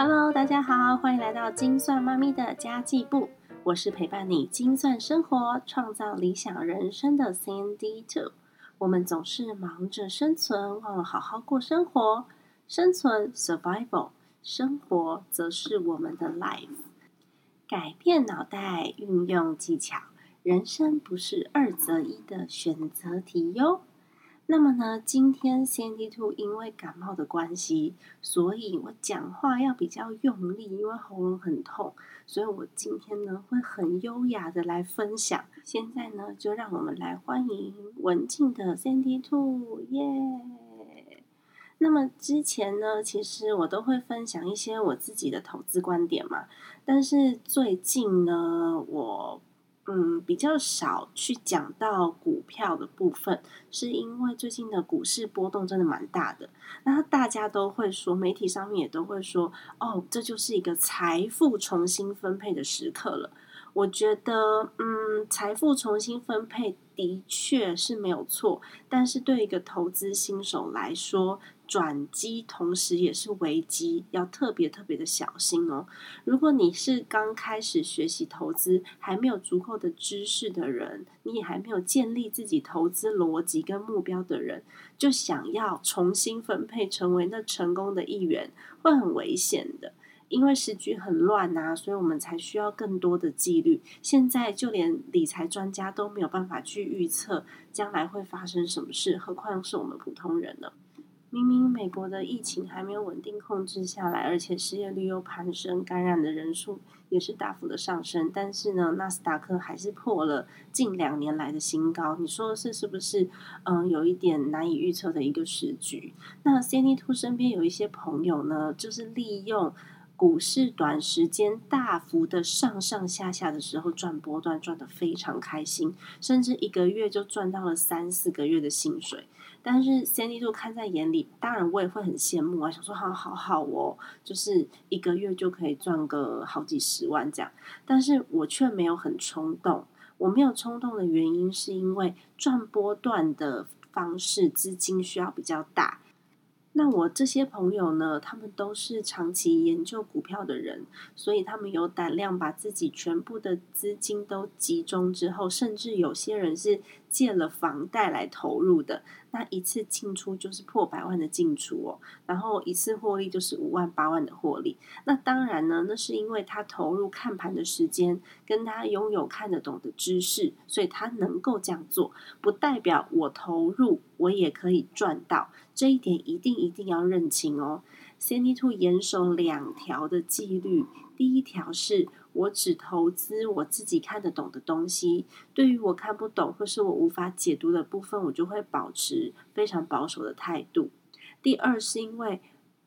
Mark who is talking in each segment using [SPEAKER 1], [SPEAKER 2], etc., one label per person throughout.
[SPEAKER 1] Hello，大家好，欢迎来到精算妈咪的家计部。我是陪伴你精算生活、创造理想人生的 CND Two。我们总是忙着生存，忘了好好过生活。生存 （survival），生活则是我们的 life。改变脑袋，运用技巧，人生不是二择一的选择题哟。那么呢，今天 Candy Two 因为感冒的关系，所以我讲话要比较用力，因为喉咙很痛，所以我今天呢会很优雅的来分享。现在呢，就让我们来欢迎文静的 Candy Two，耶！那么之前呢，其实我都会分享一些我自己的投资观点嘛，但是最近呢，我。嗯，比较少去讲到股票的部分，是因为最近的股市波动真的蛮大的。那大家都会说，媒体上面也都会说，哦，这就是一个财富重新分配的时刻了。我觉得，嗯，财富重新分配的确是没有错，但是对一个投资新手来说，转机同时也是危机，要特别特别的小心哦。如果你是刚开始学习投资，还没有足够的知识的人，你也还没有建立自己投资逻辑跟目标的人，就想要重新分配成为那成功的一员，会很危险的。因为时局很乱呐，所以我们才需要更多的纪律。现在就连理财专家都没有办法去预测将来会发生什么事，何况是我们普通人呢？明明美国的疫情还没有稳定控制下来，而且失业率又攀升，感染的人数也是大幅的上升，但是呢，纳斯达克还是破了近两年来的新高。你说是是不是？嗯，有一点难以预测的一个时局。那 c n Two 身边有一些朋友呢，就是利用。股市短时间大幅的上上下下的时候赚波段赚得非常开心，甚至一个月就赚到了三四个月的薪水。但是 Sandy 就看在眼里，当然我也会很羡慕啊，想说好好好哦，就是一个月就可以赚个好几十万这样。但是我却没有很冲动，我没有冲动的原因是因为赚波段的方式资金需要比较大。那我这些朋友呢，他们都是长期研究股票的人，所以他们有胆量把自己全部的资金都集中之后，甚至有些人是借了房贷来投入的。那一次进出就是破百万的进出哦，然后一次获利就是五万八万的获利。那当然呢，那是因为他投入看盘的时间，跟他拥有看得懂的知识，所以他能够这样做。不代表我投入我也可以赚到，这一点一定一定要认清哦。Candy Two 严守两条的纪律，第一条是。我只投资我自己看得懂的东西，对于我看不懂或是我无法解读的部分，我就会保持非常保守的态度。第二是因为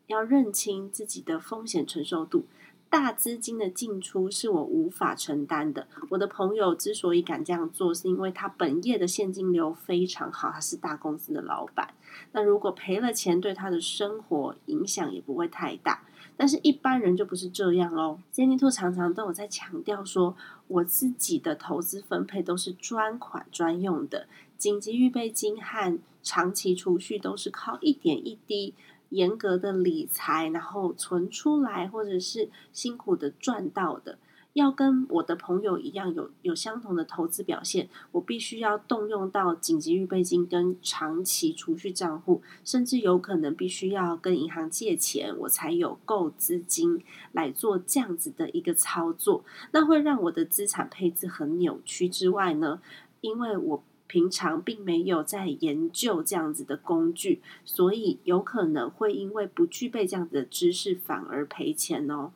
[SPEAKER 1] 要认清自己的风险承受度。大资金的进出是我无法承担的。我的朋友之所以敢这样做，是因为他本业的现金流非常好，他是大公司的老板。那如果赔了钱，对他的生活影响也不会太大。但是一般人就不是这样喽。杰尼兔常常都有在强调说，我自己的投资分配都是专款专用的，紧急预备金和长期储蓄都是靠一点一滴。严格的理财，然后存出来，或者是辛苦的赚到的，要跟我的朋友一样有有相同的投资表现，我必须要动用到紧急预备金跟长期储蓄账户，甚至有可能必须要跟银行借钱，我才有够资金来做这样子的一个操作，那会让我的资产配置很扭曲之外呢，因为我。平常并没有在研究这样子的工具，所以有可能会因为不具备这样子的知识，反而赔钱哦。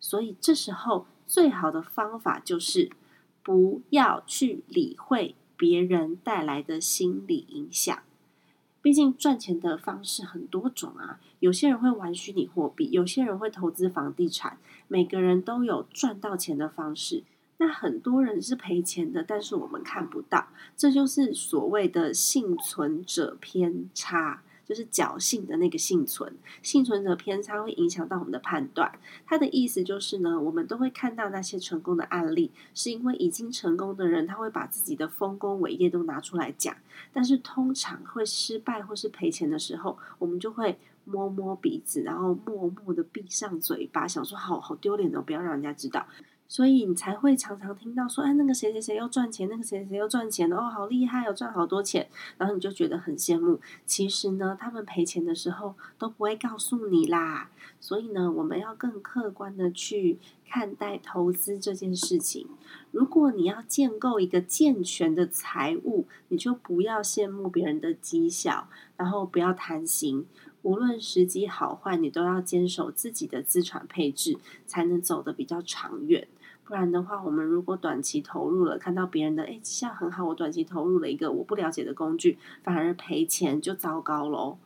[SPEAKER 1] 所以这时候最好的方法就是不要去理会别人带来的心理影响。毕竟赚钱的方式很多种啊，有些人会玩虚拟货币，有些人会投资房地产，每个人都有赚到钱的方式。那很多人是赔钱的，但是我们看不到，这就是所谓的幸存者偏差，就是侥幸的那个幸存。幸存者偏差会影响到我们的判断。他的意思就是呢，我们都会看到那些成功的案例，是因为已经成功的人，他会把自己的丰功伟业都拿出来讲。但是通常会失败或是赔钱的时候，我们就会摸摸鼻子，然后默默的闭上嘴巴，想说好好丢脸哦，不要让人家知道。所以你才会常常听到说，哎，那个谁谁谁又赚钱，那个谁谁又赚钱哦，好厉害哦，赚好多钱，然后你就觉得很羡慕。其实呢，他们赔钱的时候都不会告诉你啦。所以呢，我们要更客观的去看待投资这件事情。如果你要建构一个健全的财务，你就不要羡慕别人的绩效，然后不要贪心。无论时机好坏，你都要坚守自己的资产配置，才能走得比较长远。不然的话，我们如果短期投入了，看到别人的哎绩效很好，我短期投入了一个我不了解的工具，反而赔钱就糟糕喽。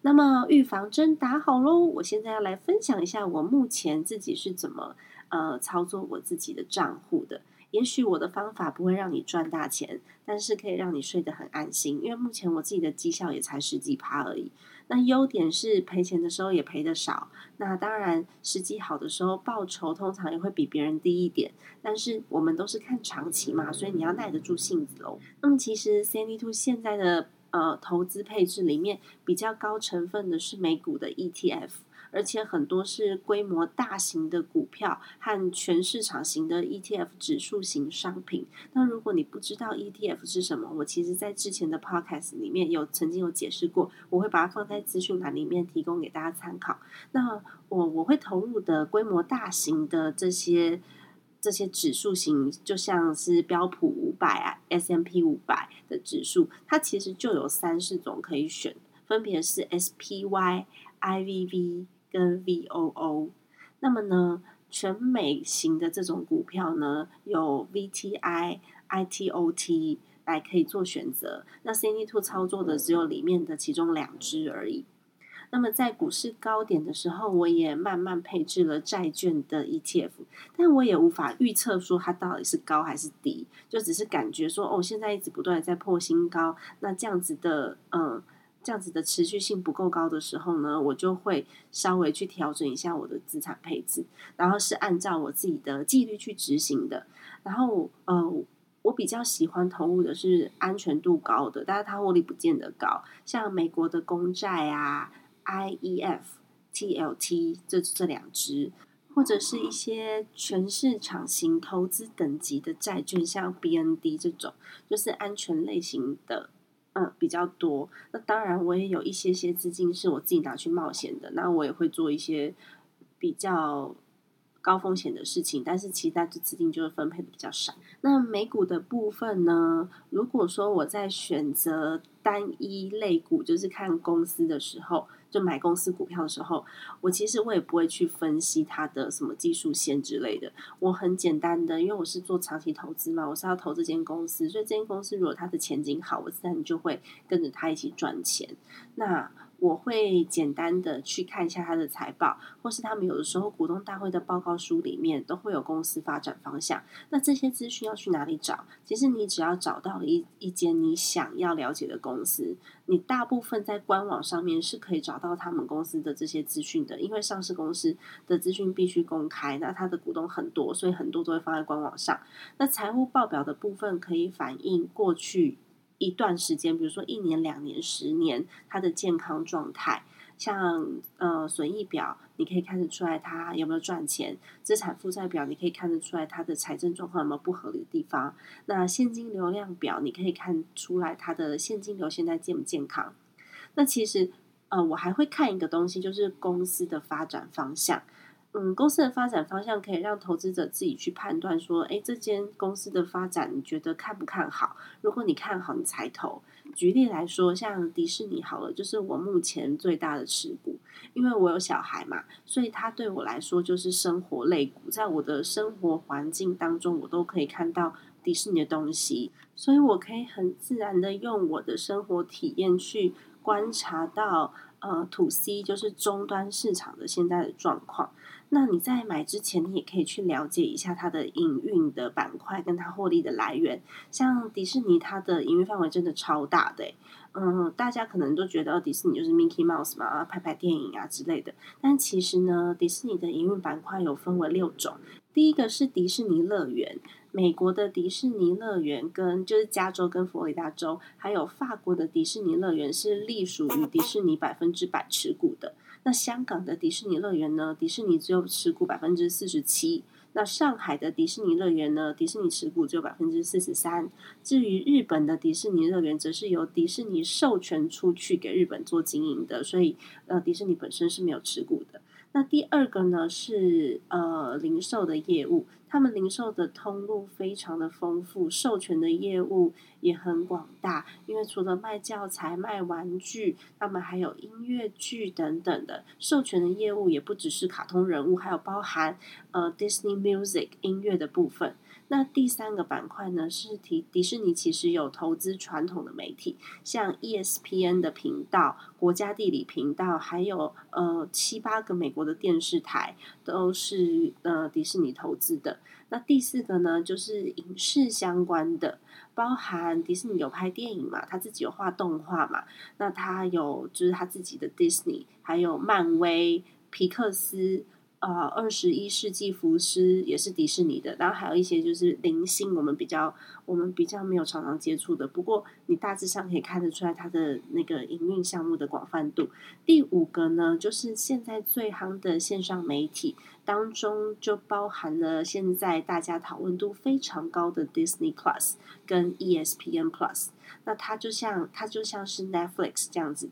[SPEAKER 1] 那么预防针打好喽，我现在要来分享一下我目前自己是怎么呃操作我自己的账户的。也许我的方法不会让你赚大钱，但是可以让你睡得很安心，因为目前我自己的绩效也才十几趴而已。那优点是赔钱的时候也赔的少，那当然时机好的时候报酬通常也会比别人低一点，但是我们都是看长期嘛，所以你要耐得住性子哦。那么其实 c n d Two 现在的呃投资配置里面比较高成分的是美股的 ETF。而且很多是规模大型的股票和全市场型的 ETF 指数型商品。那如果你不知道 ETF 是什么，我其实在之前的 Podcast 里面有曾经有解释过，我会把它放在资讯栏里面提供给大家参考。那我我会投入的规模大型的这些这些指数型，就像是标普五百啊、S M P 五百的指数，它其实就有三四种可以选，分别是 SPY、IVV。跟 VOO，那么呢，全美型的这种股票呢，有 VTI、ITOT 来可以做选择。那 c n Two 操作的只有里面的其中两只而已。那么在股市高点的时候，我也慢慢配置了债券的 ETF，但我也无法预测说它到底是高还是低，就只是感觉说，哦，现在一直不断的在破新高，那这样子的，嗯。这样子的持续性不够高的时候呢，我就会稍微去调整一下我的资产配置，然后是按照我自己的纪律去执行的。然后，呃，我比较喜欢投入的是安全度高的，但是它获利不见得高，像美国的公债啊、IEF、TLT 这这两只，或者是一些全市场型投资等级的债券，像 BND 这种，就是安全类型的。嗯，比较多。那当然，我也有一些些资金是我自己拿去冒险的。那我也会做一些比较高风险的事情，但是其他的资金就是分配的比较少。那美股的部分呢？如果说我在选择单一类股，就是看公司的时候。就买公司股票的时候，我其实我也不会去分析它的什么技术线之类的。我很简单的，因为我是做长期投资嘛，我是要投这间公司，所以这间公司如果它的前景好，我自然就会跟着它一起赚钱。那我会简单的去看一下它的财报，或是他们有的时候股东大会的报告书里面都会有公司发展方向。那这些资讯要去哪里找？其实你只要找到了一一间你想要了解的公司，你大部分在官网上面是可以找到他们公司的这些资讯的。因为上市公司的资讯必须公开，那它的股东很多，所以很多都会放在官网上。那财务报表的部分可以反映过去。一段时间，比如说一年、两年、十年，它的健康状态，像呃损益表，你可以看得出来它有没有赚钱；资产负债表，你可以看得出来它的财政状况有没有不合理的地方。那现金流量表，你可以看出来它的现金流现在健不健康。那其实呃，我还会看一个东西，就是公司的发展方向。嗯，公司的发展方向可以让投资者自己去判断，说，哎，这间公司的发展你觉得看不看好？如果你看好，你才投。举例来说，像迪士尼好了，就是我目前最大的持股，因为我有小孩嘛，所以它对我来说就是生活类股，在我的生活环境当中，我都可以看到迪士尼的东西，所以我可以很自然的用我的生活体验去观察到，呃，to C 就是终端市场的现在的状况。那你在买之前，你也可以去了解一下它的营运的板块跟它获利的来源。像迪士尼，它的营运范围真的超大的，嗯，大家可能都觉得迪士尼就是 Mickey Mouse 嘛，拍拍电影啊之类的。但其实呢，迪士尼的营运板块有分为六种。第一个是迪士尼乐园，美国的迪士尼乐园跟就是加州跟佛罗里达州，还有法国的迪士尼乐园是隶属于迪士尼百分之百持股的。那香港的迪士尼乐园呢，迪士尼只有持股百分之四十七。那上海的迪士尼乐园呢？迪士尼持股只有百分之四十三。至于日本的迪士尼乐园，则是由迪士尼授权出去给日本做经营的，所以呃，迪士尼本身是没有持股的。那第二个呢是呃零售的业务，他们零售的通路非常的丰富，授权的业务也很广大。因为除了卖教材、卖玩具，他们还有音乐剧等等的授权的业务，也不只是卡通人物，还有包含呃 Disney Music 音乐的部分。那第三个板块呢，是提迪士尼其实有投资传统的媒体，像 ESPN 的频道、国家地理频道，还有呃七八个美国的电视台，都是呃迪士尼投资的。那第四个呢，就是影视相关的，包含迪士尼有拍电影嘛，他自己有画动画嘛，那他有就是他自己的 Disney，还有漫威、皮克斯。呃，二十一世纪福斯也是迪士尼的，然后还有一些就是零星，我们比较我们比较没有常常接触的。不过你大致上可以看得出来它的那个营运项目的广泛度。第五个呢，就是现在最夯的线上媒体当中，就包含了现在大家讨论度非常高的 Disney Plus 跟 ESPN Plus。那它就像它就像是 Netflix 这样子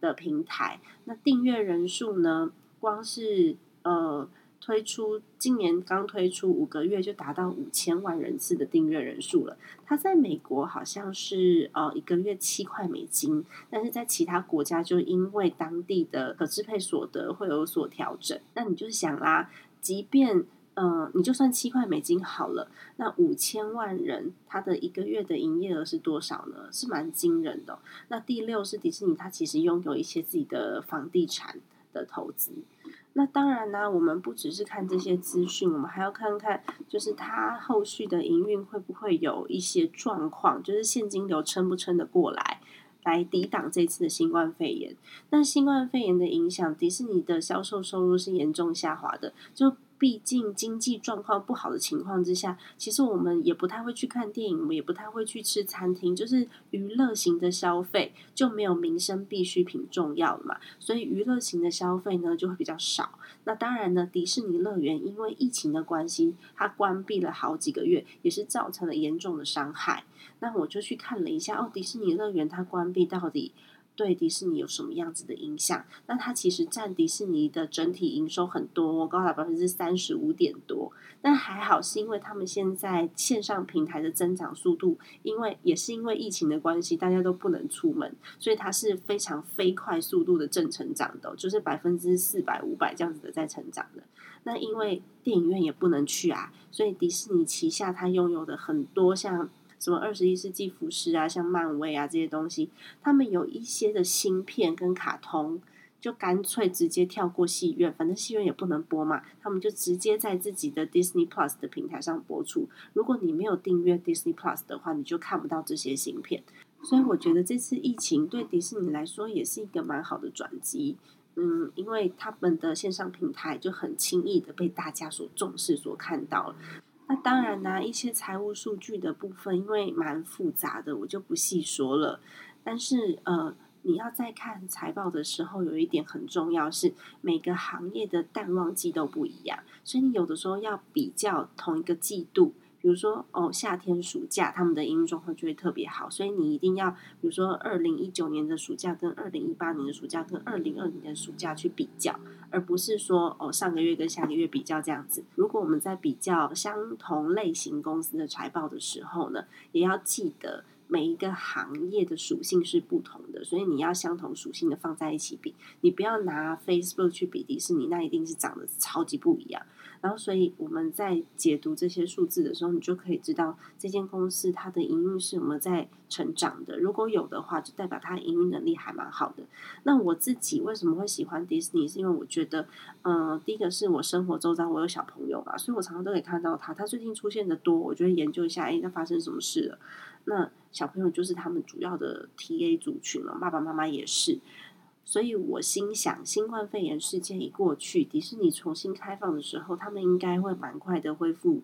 [SPEAKER 1] 的平台。那订阅人数呢，光是呃，推出今年刚推出五个月就达到五千万人次的订阅人数了。它在美国好像是呃一个月七块美金，但是在其他国家就因为当地的可支配所得会有所调整。那你就是想啦，即便呃你就算七块美金好了，那五千万人他的一个月的营业额是多少呢？是蛮惊人的。那第六是迪士尼，它其实拥有一些自己的房地产的投资。那当然呢，我们不只是看这些资讯，我们还要看看，就是它后续的营运会不会有一些状况，就是现金流撑不撑得过来，来抵挡这次的新冠肺炎。那新冠肺炎的影响，迪士尼的销售收入是严重下滑的，就。毕竟经济状况不好的情况之下，其实我们也不太会去看电影，我们也不太会去吃餐厅，就是娱乐型的消费就没有民生必需品重要了嘛。所以娱乐型的消费呢就会比较少。那当然呢，迪士尼乐园因为疫情的关系，它关闭了好几个月，也是造成了严重的伤害。那我就去看了一下，哦，迪士尼乐园它关闭到底。对迪士尼有什么样子的影响？那它其实占迪士尼的整体营收很多，高达百分之三十五点多。但还好是因为他们现在线上平台的增长速度，因为也是因为疫情的关系，大家都不能出门，所以它是非常飞快速度的正成长的，就是百分之四百、五百这样子的在成长的。那因为电影院也不能去啊，所以迪士尼旗下它拥有的很多像。什么二十一世纪服饰啊，像漫威啊这些东西，他们有一些的芯片跟卡通，就干脆直接跳过戏院，反正戏院也不能播嘛，他们就直接在自己的 Disney Plus 的平台上播出。如果你没有订阅 Disney Plus 的话，你就看不到这些芯片。所以我觉得这次疫情对迪士尼来说也是一个蛮好的转机，嗯，因为他们的线上平台就很轻易的被大家所重视、所看到了。那当然啦，一些财务数据的部分，因为蛮复杂的，我就不细说了。但是呃，你要在看财报的时候，有一点很重要，是每个行业的淡旺季都不一样，所以你有的时候要比较同一个季度。比如说哦，夏天暑假他们的营运状况就会特别好，所以你一定要，比如说二零一九年的暑假跟二零一八年的暑假跟二零二零年的暑假去比较，而不是说哦上个月跟下个月比较这样子。如果我们在比较相同类型公司的财报的时候呢，也要记得每一个行业的属性是不同的，所以你要相同属性的放在一起比，你不要拿 Facebook 去比迪士尼，那一定是长得超级不一样。然后，所以我们在解读这些数字的时候，你就可以知道这间公司它的营运是有没有在成长的。如果有的话，就代表它营运能力还蛮好的。那我自己为什么会喜欢迪士尼？是因为我觉得，嗯，第一个是我生活周遭我有小朋友嘛，所以我常常都可以看到他。他最近出现的多，我就会研究一下，哎，那发生什么事了？那小朋友就是他们主要的 TA 族群了，爸爸妈妈也是。所以我心想，新冠肺炎事件已过去，迪士尼重新开放的时候，他们应该会蛮快的恢复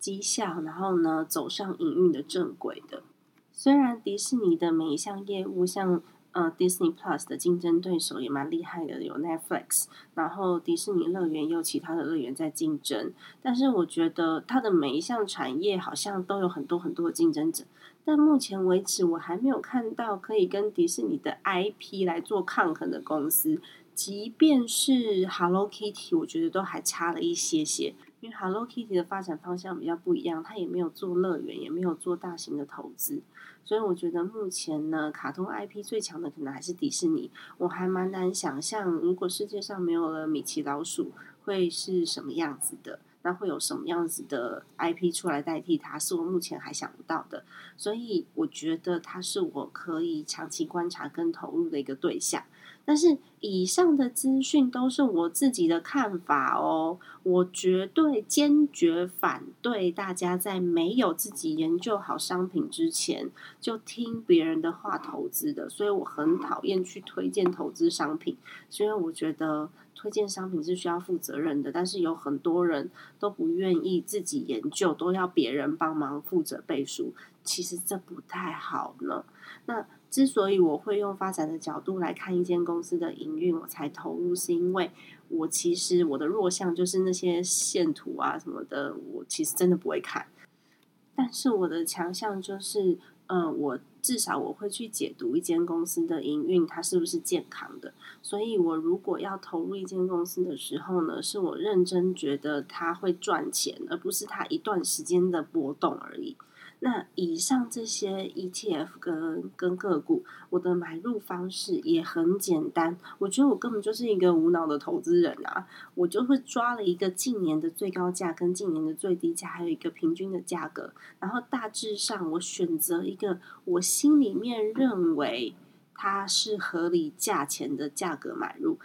[SPEAKER 1] 绩效，然后呢走上营运的正轨的。虽然迪士尼的每一项业务，像呃，Disney Plus 的竞争对手也蛮厉害的，有 Netflix，然后迪士尼乐园也有其他的乐园在竞争。但是我觉得它的每一项产业好像都有很多很多的竞争者，但目前为止我还没有看到可以跟迪士尼的 IP 来做抗衡的公司。即便是 Hello Kitty，我觉得都还差了一些些。因为 Hello Kitty 的发展方向比较不一样，它也没有做乐园，也没有做大型的投资，所以我觉得目前呢，卡通 IP 最强的可能还是迪士尼。我还蛮难想象，如果世界上没有了米奇老鼠，会是什么样子的？那会有什么样子的 IP 出来代替它？是我目前还想不到的。所以我觉得它是我可以长期观察跟投入的一个对象。但是以上的资讯都是我自己的看法哦，我绝对坚决反对大家在没有自己研究好商品之前就听别人的话投资的，所以我很讨厌去推荐投资商品，因为我觉得推荐商品是需要负责任的，但是有很多人都不愿意自己研究，都要别人帮忙负责背书，其实这不太好呢。那。之所以我会用发展的角度来看一间公司的营运，我才投入，是因为我其实我的弱项就是那些线图啊什么的，我其实真的不会看。但是我的强项就是，嗯，我至少我会去解读一间公司的营运，它是不是健康的。所以我如果要投入一间公司的时候呢，是我认真觉得它会赚钱，而不是它一段时间的波动而已。那以上这些 ETF 跟跟个股，我的买入方式也很简单。我觉得我根本就是一个无脑的投资人啊！我就会抓了一个近年的最高价跟近年的最低价，还有一个平均的价格，然后大致上我选择一个我心里面认为它是合理价钱的价格买入。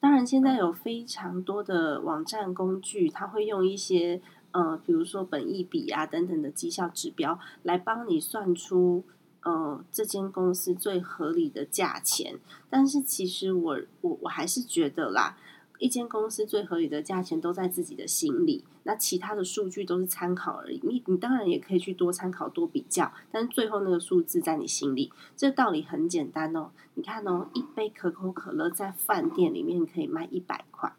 [SPEAKER 1] 当然，现在有非常多的网站工具，它会用一些。呃，比如说本益比啊等等的绩效指标，来帮你算出呃这间公司最合理的价钱。但是其实我我我还是觉得啦，一间公司最合理的价钱都在自己的心里，那其他的数据都是参考而已。你你当然也可以去多参考多比较，但是最后那个数字在你心里。这道理很简单哦，你看哦，一杯可口可乐在饭店里面可以卖一百块。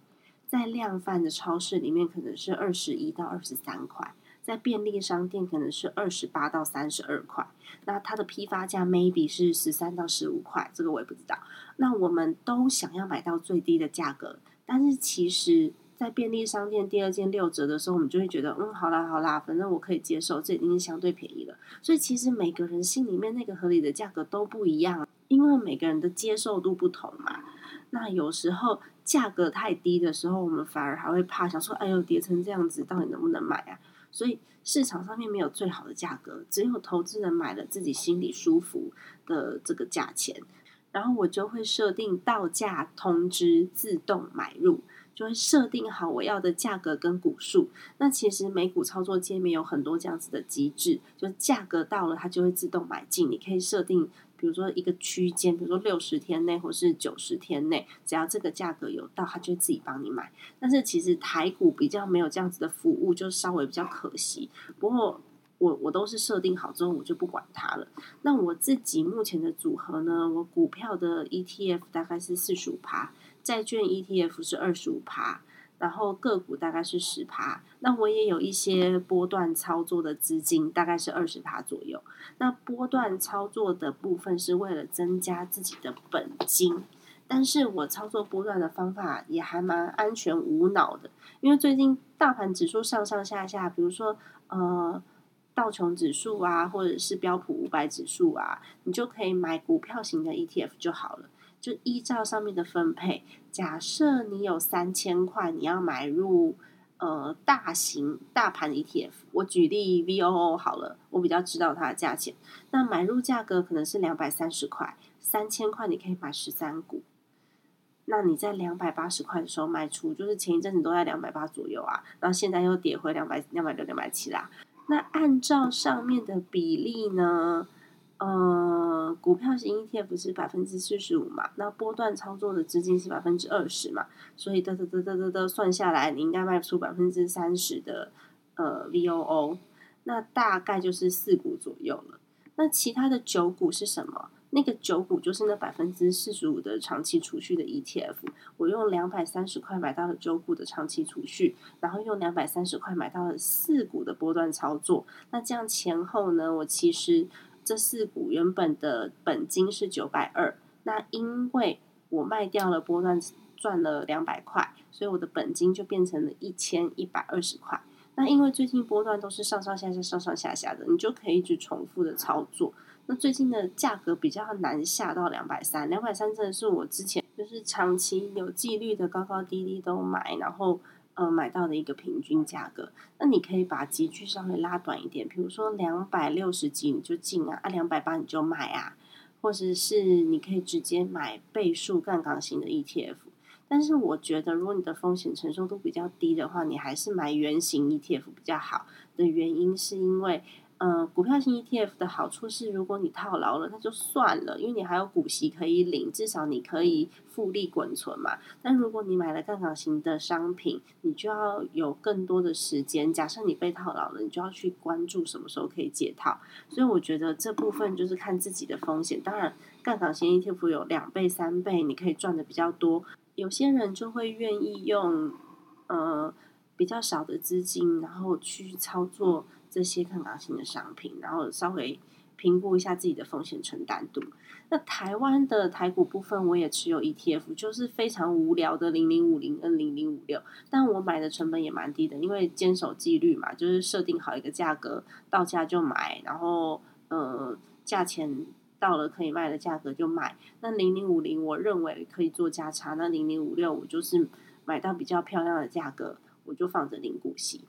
[SPEAKER 1] 在量贩的超市里面，可能是二十一到二十三块；在便利商店，可能是二十八到三十二块。那它的批发价 maybe 是十三到十五块，这个我也不知道。那我们都想要买到最低的价格，但是其实，在便利商店第二件六折的时候，我们就会觉得，嗯，好啦好啦，反正我可以接受，这已经是相对便宜了。所以其实每个人心里面那个合理的价格都不一样，因为每个人的接受度不同嘛。那有时候。价格太低的时候，我们反而还会怕，想说：“哎呦，跌成这样子，到底能不能买啊？”所以市场上面没有最好的价格，只有投资人买了自己心里舒服的这个价钱。然后我就会设定到价通知自动买入，就会设定好我要的价格跟股数。那其实美股操作界面有很多这样子的机制，就价格到了它就会自动买进，你可以设定。比如说一个区间，比如说六十天内或是九十天内，只要这个价格有到，他就自己帮你买。但是其实台股比较没有这样子的服务，就稍微比较可惜。不过我我都是设定好之后，我就不管它了。那我自己目前的组合呢？我股票的 ETF 大概是四十五趴，债券 ETF 是二十五趴。然后个股大概是十趴，那我也有一些波段操作的资金，大概是二十趴左右。那波段操作的部分是为了增加自己的本金，但是我操作波段的方法也还蛮安全无脑的，因为最近大盘指数上上下下，比如说呃道琼指数啊，或者是标普五百指数啊，你就可以买股票型的 ETF 就好了。就依照上面的分配，假设你有三千块，你要买入呃大型大盘 ETF，我举例 VOO 好了，我比较知道它的价钱。那买入价格可能是两百三十块，三千块你可以买十三股。那你在两百八十块的时候卖出，就是前一阵子都在两百八左右啊，然后现在又跌回两百两百六两百七啦。那按照上面的比例呢？呃，股票型 ETF 是百分之四十五嘛，那波段操作的资金是百分之二十嘛，所以得得得得得得算下来，你应该卖出百分之三十的呃 VOO，那大概就是四股左右了。那其他的九股是什么？那个九股就是那百分之四十五的长期储蓄的 ETF，我用两百三十块买到了九股的长期储蓄，然后用两百三十块买到了四股的波段操作。那这样前后呢，我其实这四股原本的本金是九百二，那因为我卖掉了波段赚了两百块，所以我的本金就变成了一千一百二十块。那因为最近波段都是上上下下、上上下下的，你就可以一直重复的操作。那最近的价格比较难下到两百三，两百三真的是我之前就是长期有纪律的高高低低都买，然后呃买到的一个平均价格。那你可以把集距稍微拉短一点，比如说两百六十几你就进啊，啊两百八你就买啊，或者是你可以直接买倍数杠杆型的 ETF。但是我觉得，如果你的风险承受度比较低的话，你还是买圆形 ETF 比较好的原因是因为。嗯，股票型 ETF 的好处是，如果你套牢了，那就算了，因为你还有股息可以领，至少你可以复利滚存嘛。但如果你买了杠杆型的商品，你就要有更多的时间。假设你被套牢了，你就要去关注什么时候可以解套。所以我觉得这部分就是看自己的风险。当然，杠杆型 ETF 有两倍、三倍，你可以赚的比较多。有些人就会愿意用呃比较少的资金，然后去操作。这些抗港型的商品，然后稍微评估一下自己的风险承担度。那台湾的台股部分，我也持有 ETF，就是非常无聊的零零五零跟零零五六，但我买的成本也蛮低的，因为坚守纪律嘛，就是设定好一个价格，到价就买，然后呃价钱到了可以卖的价格就买。那零零五零我认为可以做价差，那零零五六我就是买到比较漂亮的价格，我就放着零股息。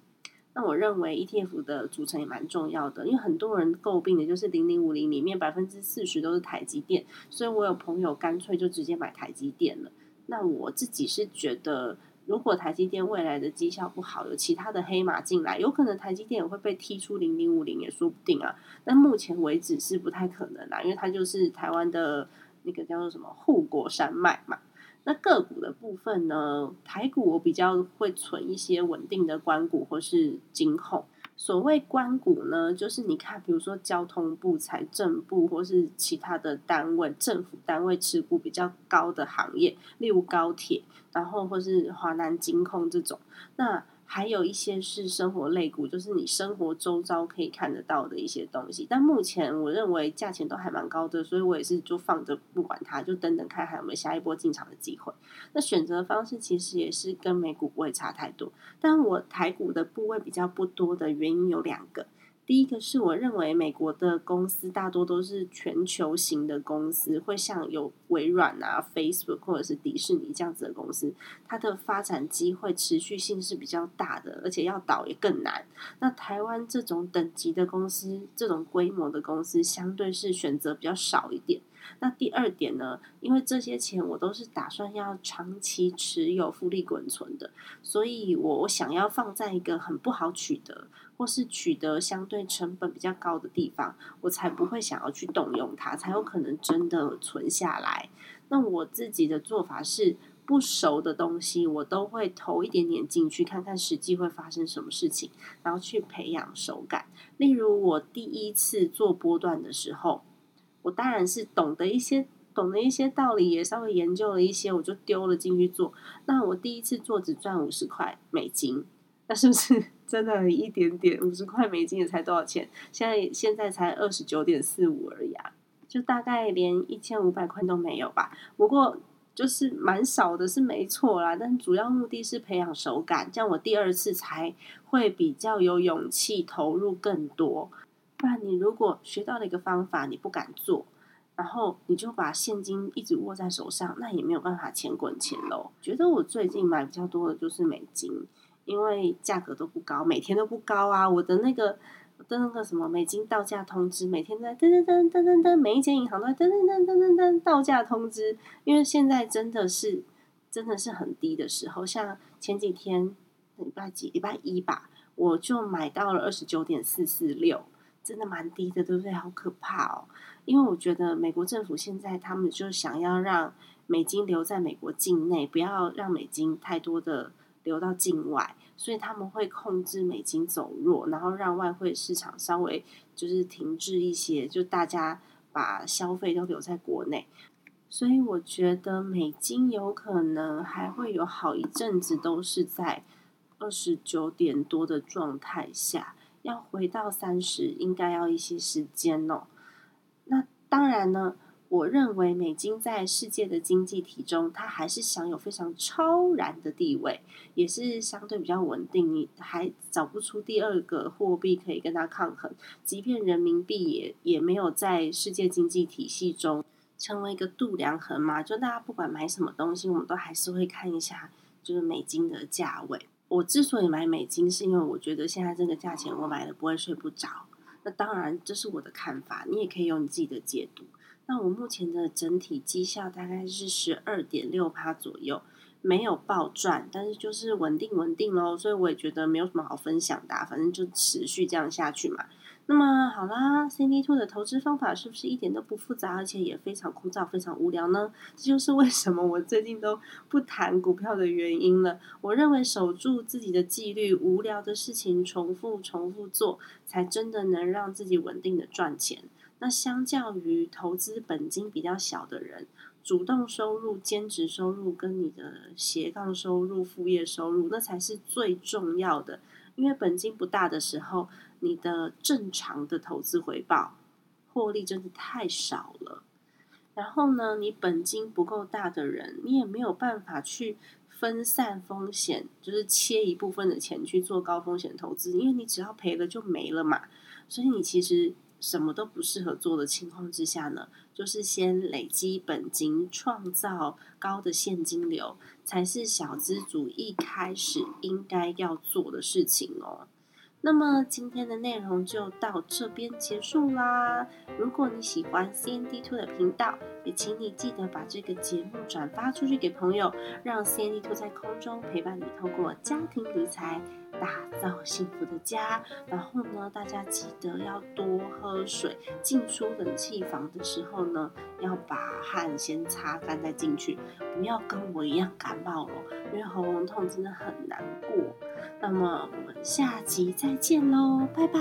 [SPEAKER 1] 那我认为 ETF 的组成也蛮重要的，因为很多人诟病的就是零零五零里面百分之四十都是台积电，所以我有朋友干脆就直接买台积电了。那我自己是觉得，如果台积电未来的绩效不好，有其他的黑马进来，有可能台积电也会被踢出零零五零也说不定啊。但目前为止是不太可能啦，因为它就是台湾的那个叫做什么护国山脉嘛。那个股的部分呢？台股我比较会存一些稳定的关股或是金控。所谓关股呢，就是你看，比如说交通部、财政部或是其他的单位、政府单位持股比较高的行业，例如高铁，然后或是华南金控这种。那还有一些是生活类股，就是你生活周遭可以看得到的一些东西。但目前我认为价钱都还蛮高的，所以我也是就放着不管它，就等等看还有没有下一波进场的机会。那选择方式其实也是跟美股不会差太多，但我台股的部位比较不多的原因有两个。第一个是我认为美国的公司大多都是全球型的公司，会像有微软啊、Facebook 或者是迪士尼这样子的公司，它的发展机会持续性是比较大的，而且要倒也更难。那台湾这种等级的公司，这种规模的公司，相对是选择比较少一点。那第二点呢？因为这些钱我都是打算要长期持有、复利滚存的，所以我我想要放在一个很不好取得，或是取得相对成本比较高的地方，我才不会想要去动用它，才有可能真的存下来。那我自己的做法是，不熟的东西我都会投一点点进去，看看实际会发生什么事情，然后去培养手感。例如我第一次做波段的时候。我当然是懂得一些，懂得一些道理，也稍微研究了一些，我就丢了进去做。那我第一次做只赚五十块美金，那是不是 真的一点点？五十块美金也才多少钱？现在现在才二十九点四五而已啊，就大概连一千五百块都没有吧。不过就是蛮少的，是没错啦。但主要目的是培养手感，这样我第二次才会比较有勇气投入更多。不然，你如果学到了一个方法，你不敢做，然后你就把现金一直握在手上，那也没有办法钱滚钱喽。觉得我最近买比较多的就是美金，因为价格都不高，每天都不高啊。我的那个的那个什么美金到价通知，每天在噔噔噔噔噔噔，每一间银行都在噔噔噔噔噔噔到价通知。因为现在真的是真的是很低的时候，像前几天礼拜几礼拜一吧，我就买到了二十九点四四六。真的蛮低的，对不对？好可怕哦！因为我觉得美国政府现在他们就想要让美金留在美国境内，不要让美金太多的流到境外，所以他们会控制美金走弱，然后让外汇市场稍微就是停滞一些，就大家把消费都留在国内，所以我觉得美金有可能还会有好一阵子都是在二十九点多的状态下，要回到三十应该要一些时间哦。那当然呢。我认为美金在世界的经济体中，它还是享有非常超然的地位，也是相对比较稳定。你还找不出第二个货币可以跟它抗衡，即便人民币也也没有在世界经济体系中成为一个度量衡嘛。就大家不管买什么东西，我们都还是会看一下就是美金的价位。我之所以买美金，是因为我觉得现在这个价钱我买了不会睡不着。那当然这是我的看法，你也可以有你自己的解读。那我目前的整体绩效大概是十二点六趴左右，没有暴赚，但是就是稳定稳定喽，所以我也觉得没有什么好分享的，反正就持续这样下去嘛。那么好啦，C D Two 的投资方法是不是一点都不复杂，而且也非常枯燥、非常无聊呢？这就是为什么我最近都不谈股票的原因了。我认为守住自己的纪律，无聊的事情重复重复做，才真的能让自己稳定的赚钱。那相较于投资本金比较小的人，主动收入、兼职收入跟你的斜杠收入、副业收入，那才是最重要的。因为本金不大的时候，你的正常的投资回报获利真的太少了。然后呢，你本金不够大的人，你也没有办法去分散风险，就是切一部分的钱去做高风险投资，因为你只要赔了就没了嘛。所以你其实。什么都不适合做的情况之下呢，就是先累积本金，创造高的现金流，才是小资主一开始应该要做的事情哦。那么今天的内容就到这边结束啦。如果你喜欢 CND Two 的频道，也请你记得把这个节目转发出去给朋友，让 Candy 兔在空中陪伴你，透过家庭理财。打造幸福的家，然后呢，大家记得要多喝水。进出冷气房的时候呢，要把汗先擦干再进去，不要跟我一样感冒了，因为喉咙痛真的很难过。那么我们下集再见喽，拜拜。